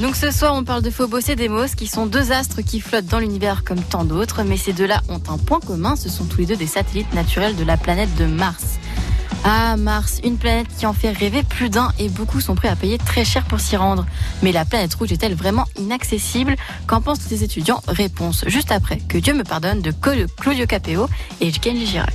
Donc ce soir, on parle de Phobos et Deimos, qui sont deux astres qui flottent dans l'univers comme tant d'autres, mais ces deux-là ont un point commun, ce sont tous les deux des satellites naturels de la planète de Mars. Ah, Mars, une planète qui en fait rêver plus d'un et beaucoup sont prêts à payer très cher pour s'y rendre. Mais la planète rouge est-elle vraiment inaccessible? Qu'en pensent les étudiants? Réponse juste après. Que Dieu me pardonne de Claudio Capeo et Kenji Girac.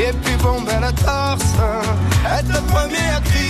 et puis bomber la torse, être le premier à crier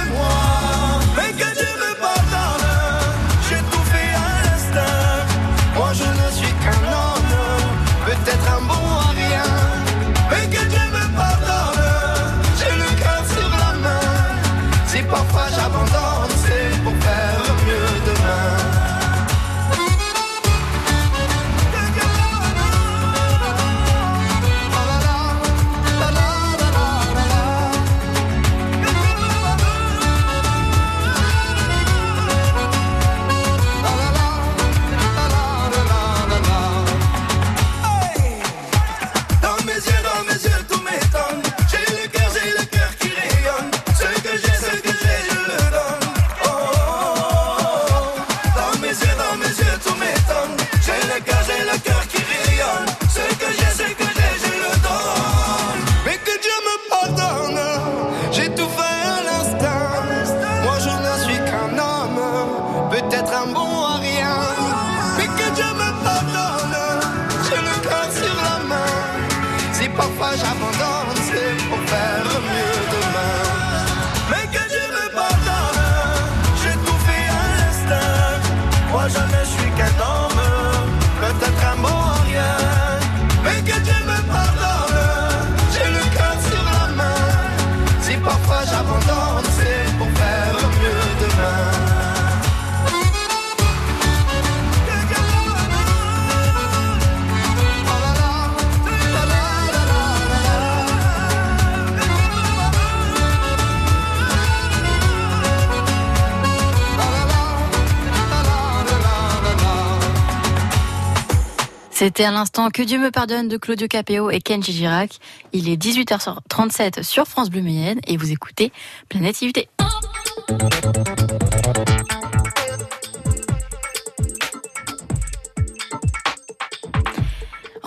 Un bon à rien. Mais que Dieu me pardonne. J'ai le cœur sur la main. Si parfois j'abandonne, C'était à l'instant Que Dieu me pardonne de Claudio Capeo et Kenji Girac. Il est 18h37 sur France Bleu Mayenne et vous écoutez Planète.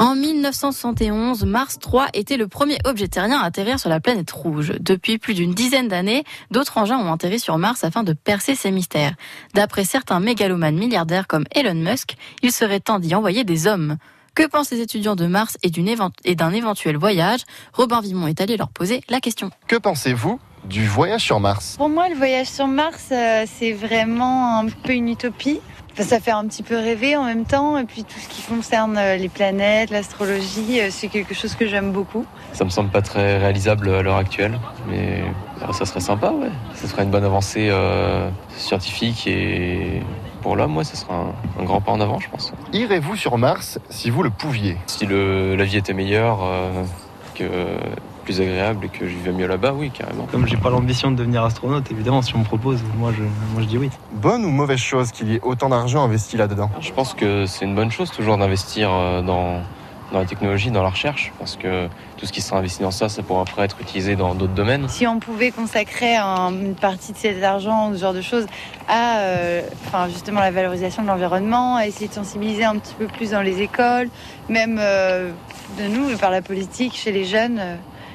En 1971, Mars 3 était le premier objet terrien à atterrir sur la planète rouge. Depuis plus d'une dizaine d'années, d'autres engins ont atterri sur Mars afin de percer ces mystères. D'après certains mégalomanes milliardaires comme Elon Musk, il serait temps d'y envoyer des hommes. Que pensent les étudiants de Mars et évent- d'un éventuel voyage? Robin Vimon est allé leur poser la question. Que pensez-vous du voyage sur Mars? Pour moi, le voyage sur Mars, euh, c'est vraiment un peu une utopie. Enfin, ça fait un petit peu rêver en même temps. Et puis tout ce qui concerne euh, les planètes, l'astrologie, euh, c'est quelque chose que j'aime beaucoup. Ça me semble pas très réalisable à l'heure actuelle, mais euh, ça serait sympa, ouais. Ça serait une bonne avancée euh, scientifique et pour l'homme, ouais, ça sera un, un grand pas en avant, je pense. Irez-vous sur Mars si vous le pouviez? Si le, la vie était meilleure, euh, que plus agréable et que je vivais mieux là-bas, oui, carrément. Comme j'ai pas l'ambition de devenir astronaute, évidemment, si on me propose, moi je, moi je dis oui. Bonne ou mauvaise chose qu'il y ait autant d'argent investi là-dedans? Je pense que c'est une bonne chose toujours d'investir euh, dans, dans la technologie, dans la recherche, parce que tout ce qui sera investi dans ça, ça pourra après être utilisé dans d'autres domaines. Si on pouvait consacrer un- une partie de cet argent ou ce genre de choses à euh, enfin, justement la valorisation de l'environnement, à essayer de sensibiliser un petit peu plus dans les écoles, même euh, de nous, par la politique, chez les jeunes, euh,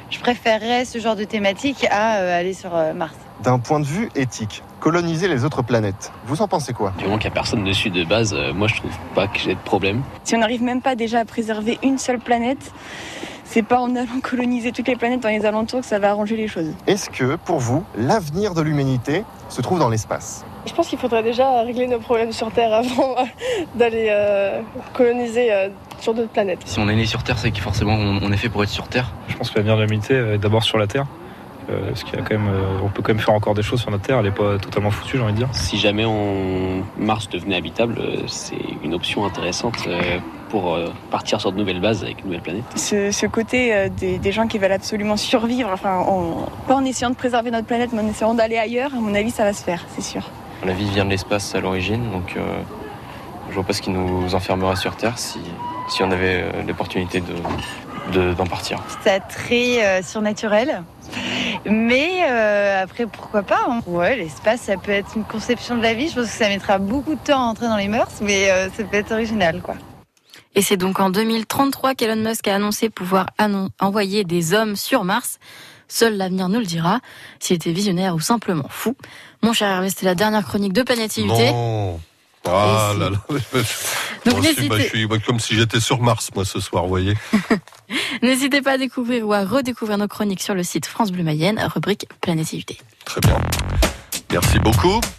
je préférerais ce genre de thématique à euh, aller sur euh, Mars. D'un point de vue éthique, coloniser les autres planètes, vous en pensez quoi? Du moment qu'il n'y a personne dessus de base, euh, moi je trouve pas que j'ai de problème. Si on n'arrive même pas déjà à préserver une seule planète, c'est pas en allant coloniser toutes les planètes dans les alentours que ça va arranger les choses. Est-ce que, pour vous, l'avenir de l'humanité se trouve dans l'espace? Je pense qu'il faudrait déjà régler nos problèmes sur Terre avant d'aller euh, coloniser euh, sur d'autres planètes. Si on est né sur Terre, c'est que forcément on, est fait pour être sur Terre. Je pense que l'avenir de l'humanité est d'abord sur la Terre. Euh, parce qu'il y a quand même, euh, on peut quand même faire encore des choses sur notre Terre, elle est pas totalement foutue, j'ai envie de dire. Si jamais on Mars devenait habitable, euh, c'est une option intéressante euh, pour euh, partir sur de nouvelles bases avec une nouvelle planète. Ce, ce côté euh, des, des gens qui veulent absolument survivre, enfin, en- pas en essayant de préserver notre planète, mais en essayant d'aller ailleurs, à mon avis, ça va se faire, c'est sûr. La vie vient de l'espace à l'origine, donc euh, je vois pas ce qui nous enfermerait sur Terre si, si on avait euh, l'opportunité de de- d'en partir. Ça très euh, surnaturel. Mais euh, après, pourquoi pas hein. Ouais, l'espace, ça peut être une conception de la vie. Je pense que ça mettra beaucoup de temps à entrer dans les mœurs, mais euh, ça peut être original, quoi. Et c'est donc en 2033 qu'Elon Musk a annoncé pouvoir annon- envoyer des hommes sur Mars. Seul l'avenir nous le dira, s'il était visionnaire ou simplement fou. Mon cher Hervé, c'était la dernière chronique de Planète IUT. Non. Ah là là. Donc Moi aussi, bah, je n'hésitez suis bah, comme si j'étais sur Mars, moi, ce soir, vous voyez. n'hésitez pas à découvrir ou à redécouvrir nos chroniques sur le site France Bleu Mayenne, rubrique Planète. Très bien. Merci beaucoup.